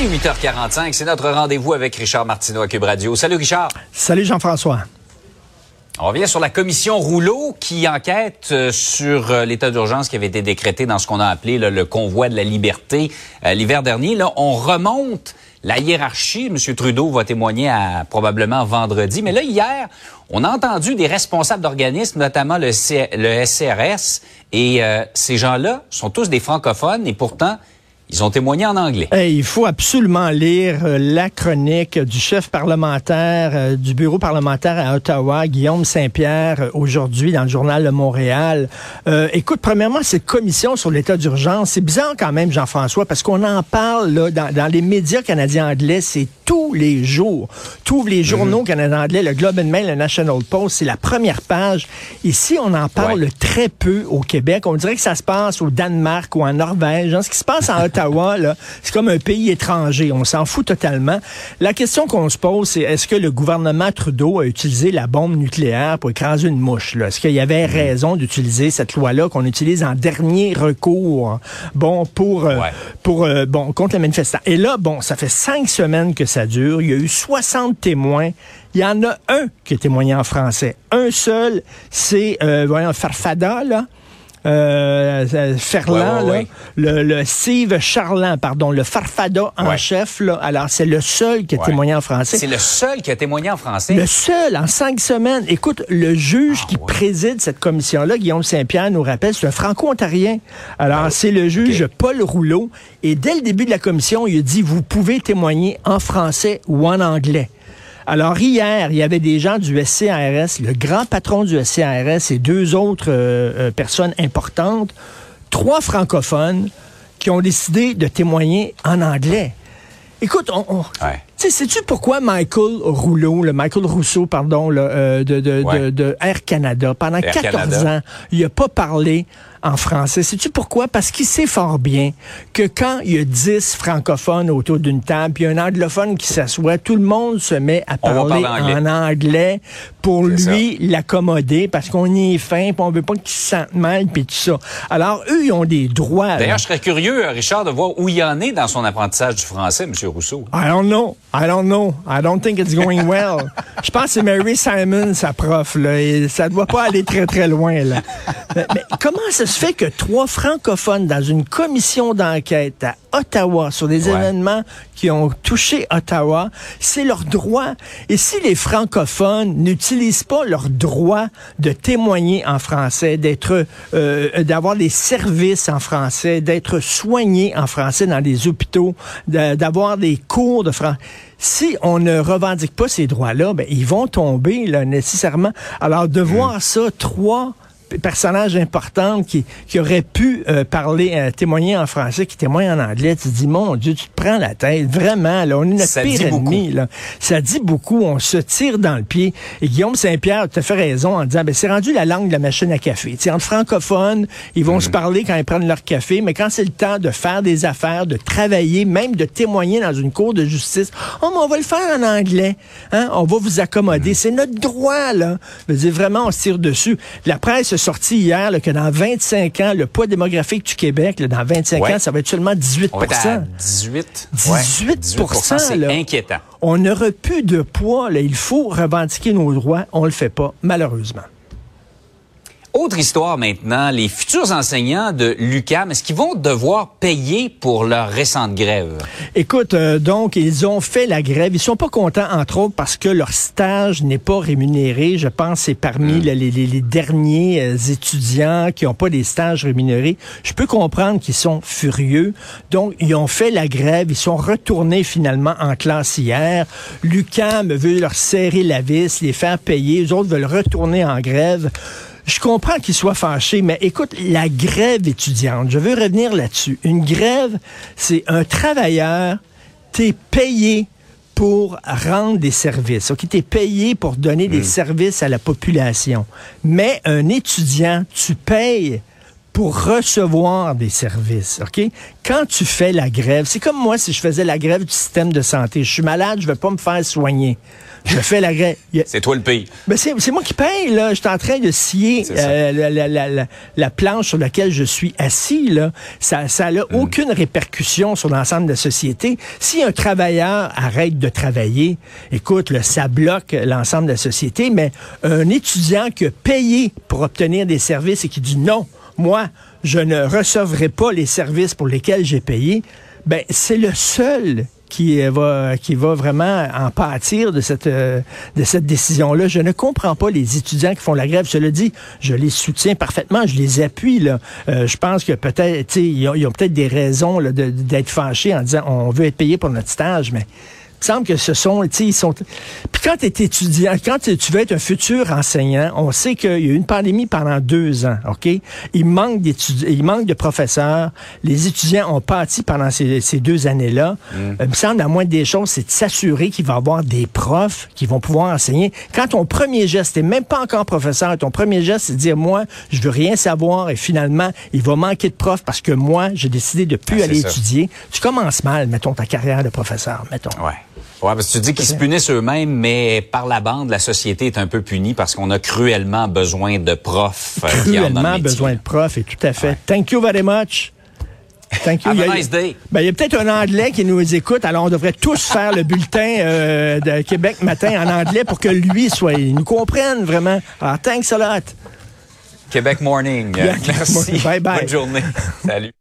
Il est 8h45, c'est notre rendez-vous avec Richard Martineau à Cube Radio. Salut Richard. Salut Jean-François. On revient sur la commission Rouleau qui enquête euh, sur euh, l'état d'urgence qui avait été décrété dans ce qu'on a appelé le convoi de la liberté euh, l'hiver dernier. Là, on remonte la hiérarchie. M. Trudeau va témoigner à, probablement vendredi. Mais là, hier, on a entendu des responsables d'organismes, notamment le, le SCRS, et ces gens-là sont tous des francophones et pourtant, ils ont témoigné en anglais. il faut absolument lire euh, la chronique du chef parlementaire euh, du bureau parlementaire à Ottawa, Guillaume Saint-Pierre, euh, aujourd'hui dans le journal de Montréal. écoute, premièrement, cette commission sur l'état d'urgence, c'est bizarre quand même, Jean-François, parce qu'on en parle là, dans, dans, les médias canadiens anglais, c'est tous les jours. Tous les journaux mhm. canadiens anglais, le Globe and Mail, le National Post, c'est la première page. Ici, on en parle très peu au Québec. On dirait que ça se passe au Danemark ou en Norvège. Hein. Ce qui se passe en Ottawa, c'est comme un pays étranger. On s'en fout totalement. La question qu'on se pose, c'est est-ce que le gouvernement Trudeau a utilisé la bombe nucléaire pour écraser une mouche? Est-ce qu'il y avait mm. raison d'utiliser cette loi-là qu'on utilise en dernier recours, bon, pour, euh, pour euh, bon, contre les manifestants? Et là, bon, ça fait cinq semaines que ça dure. Il y a eu 60 témoins. Il y en a un qui a témoigné en français. Un seul, c'est, euh, voyons, Farfada, là euh, euh Ferland, le, le Steve Charland, pardon, le Farfada en chef. Là. Alors, c'est le seul qui a témoigné en français. C'est le seul qui a témoigné en français. Le seul, en cinq semaines. Écoute, le juge ah, qui préside cette commission-là, Guillaume Saint-Pierre, nous rappelle, c'est un franco-ontarien. Alors, ah, c'est le juge Paul Rouleau. Et dès le début de la commission, il a dit, vous pouvez témoigner en français ou en anglais. Alors hier, il y avait des gens du SCRS, le grand patron du SCRS et deux autres euh, euh, personnes importantes, trois francophones, qui ont décidé de témoigner en anglais. Écoute, on, sais-tu pourquoi Michael Rouleau, le Michael Rousseau, pardon, euh, de, Air Canada, pendant 14 ans, il n'a pas parlé en français. Sais-tu pourquoi? Parce qu'il sait fort bien que quand il y a 10 francophones autour d'une table, puis un anglophone qui s'assoit, tout le monde se met à parler, en anglais pour lui l'accommoder parce qu'on y est fin, puis on veut pas qu'il se sente mal, puis tout ça. Alors, eux, ils ont des droits. D'ailleurs, je serais curieux, Richard, de voir où il en est dans son apprentissage du français, M. Rousseau. I don't know. I don't know. I don't think it's going well. je pense que c'est Mary Simon, sa prof, là, et ça doit pas aller très, très loin, là. mais, mais comment ça se fait que trois francophones dans une commission d'enquête à Ottawa sur des événements qui ont touché Ottawa, c'est leur droit. Et si les francophones n'utilisent pas leur droit de témoigner en français, d'être, euh, d'avoir des services en français, d'être soignés en français dans des hôpitaux, d'avoir des cours de français, si on ne revendique pas ces droits-là, ben, ils vont tomber là, nécessairement. Alors de mm. voir ça, trois personnage important qui, qui aurait pu euh, parler, euh, témoigner en français, qui témoigne en anglais, tu te dis, mon Dieu, tu te prends la tête. Vraiment, là, on est notre pire ennemi. Là. Ça dit beaucoup. On se tire dans le pied. Et Guillaume Saint-Pierre, tu as fait raison en disant, ben, c'est rendu la langue de la machine à café. T'sais, entre francophones, ils vont se mm. parler quand ils prennent leur café, mais quand c'est le temps de faire des affaires, de travailler, même de témoigner dans une cour de justice, oh, mais on va le faire en anglais. Hein? On va vous accommoder. Mm. C'est notre droit, là. Je veux dire, vraiment, on se tire dessus. La presse sorti hier que dans 25 ans, le poids démographique du Québec, dans 25 ans, ça va être seulement 18 On 18 18, C'est inquiétant. On n'aurait plus de poids. Là. Il faut revendiquer nos droits. On le fait pas, malheureusement. Autre histoire maintenant, les futurs enseignants de l'UCAM, est-ce qu'ils vont devoir payer pour leur récente grève? Écoute, euh, donc, ils ont fait la grève. Ils sont pas contents, entre autres, parce que leur stage n'est pas rémunéré. Je pense que c'est parmi Hmm. les, les- les derniers euh, étudiants qui n'ont pas des stages rémunérés. Je peux comprendre qu'ils sont furieux. Donc, ils ont fait la grève. Ils sont retournés finalement en classe hier. L'UCAM veut leur serrer la vis, les faire payer. Les autres veulent retourner en grève. Je comprends qu'ils soient fâchés, mais écoute, la grève étudiante, je veux revenir là-dessus. Une grève, c'est un travailleur, t'es payé pour rendre des services. OK, t'es payé pour donner des services à la population. Mais un étudiant, tu payes pour recevoir des services, OK? Quand tu fais la grève, c'est comme moi si je faisais la grève du système de santé. Je suis malade, je vais pas me faire soigner. Je fais la grève. C'est toi le pays. ben c'est moi qui paye, là. Je suis en train de scier ça. euh, la, la- la- la- la planche sur laquelle je suis assis, là. Ça n'a Mm. aucune répercussion sur l'ensemble de la société. Si un travailleur arrête de travailler, écoute, là, ça bloque l'ensemble de la société, mais un étudiant qui a payé pour obtenir des services et qui dit non, moi, je ne recevrai pas les services pour lesquels j'ai payé, ben c'est le seul qui euh, va qui va vraiment en pâtir de cette euh, de cette décision là. Je ne comprends pas les étudiants qui font la grève. Cela dit, je les soutiens parfaitement, je les appuie là. Euh, je pense que peut-être ils ont, ils ont peut-être des raisons d'être fâchés en disant on veut être payé pour notre stage, mais il me semble que ce sont, tu sais, ils sont. Puis quand tu es étudiant, quand tu veux être un futur enseignant, on sait qu'il y a eu une pandémie pendant deux ans, OK? Il manque d'étudiants, il manque de professeurs. Les étudiants ont pâti pendant ces, ces deux années-là. Euh, il me semble, la moindre des choses, c'est de s'assurer qu'il va y avoir des profs qui vont pouvoir enseigner. Quand ton premier geste, t'es même pas encore professeur, ton premier geste, c'est de dire, moi, je veux rien savoir et finalement, il va manquer de profs parce que moi, j'ai décidé de plus Ah, aller étudier. Tu commences mal, mettons, ta carrière de professeur, mettons. Ouais. Ouais, parce que tu dis qu'ils se punissent eux-mêmes, mais par la bande, la société est un peu punie parce qu'on a cruellement besoin de profs. euh, qui cruellement besoin de profs, et tout à fait. Thank you very much. Thank you. Have Il y a nice day. Ben, il y a peut-être un Anglais qui nous écoute, alors on devrait tous faire le bulletin euh, de Québec matin en anglais pour que lui soit, il nous comprenne vraiment. Ah, thanks a lot. Québec Morning. Yeah, Merci. Bye bye. Bonne journée. Salut.